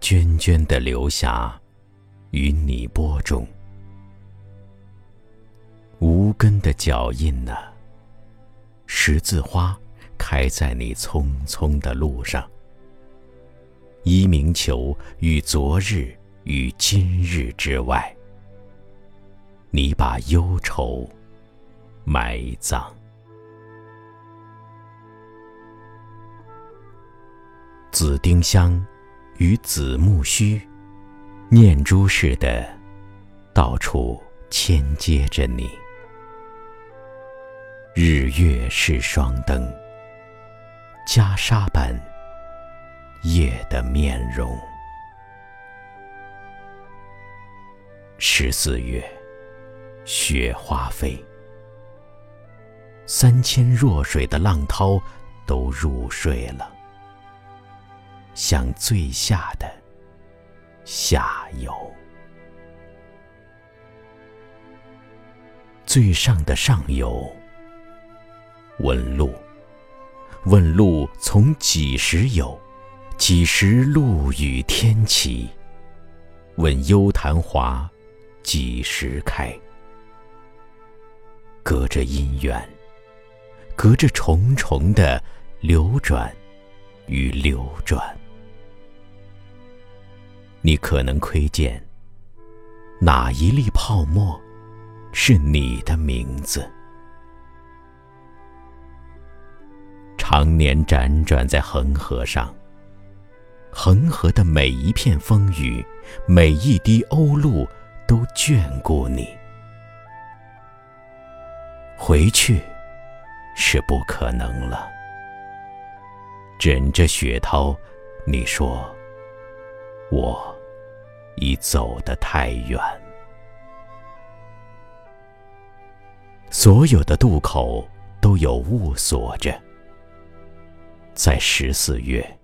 涓涓的流下与你播种。无根的脚印呢？十字花开在你匆匆的路上。一鸣求于昨日与今日之外，你把忧愁埋葬。紫丁香与紫木须，念珠似的，到处牵接着你。日月是双灯，袈裟般夜的面容。十四月，雪花飞，三千弱水的浪涛都入睡了，向最下的下游，最上的上游。问路，问路从几时有？几时路与天齐？问幽昙华几时开？隔着姻缘，隔着重重的流转与流转，你可能窥见哪一粒泡沫是你的名字？常年辗转在恒河上，恒河的每一片风雨，每一滴鸥鹭，都眷顾你。回去是不可能了。枕着雪涛，你说：“我已走得太远。”所有的渡口都有雾锁着。在十四月，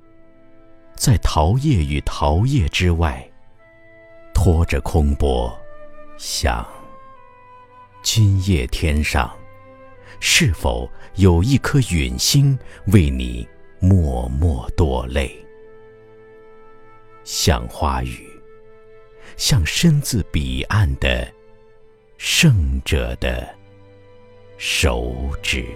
在桃叶与桃叶之外，拖着空钵，想：今夜天上，是否有一颗陨星为你默默堕泪？像花语，像身自彼岸的圣者的手指。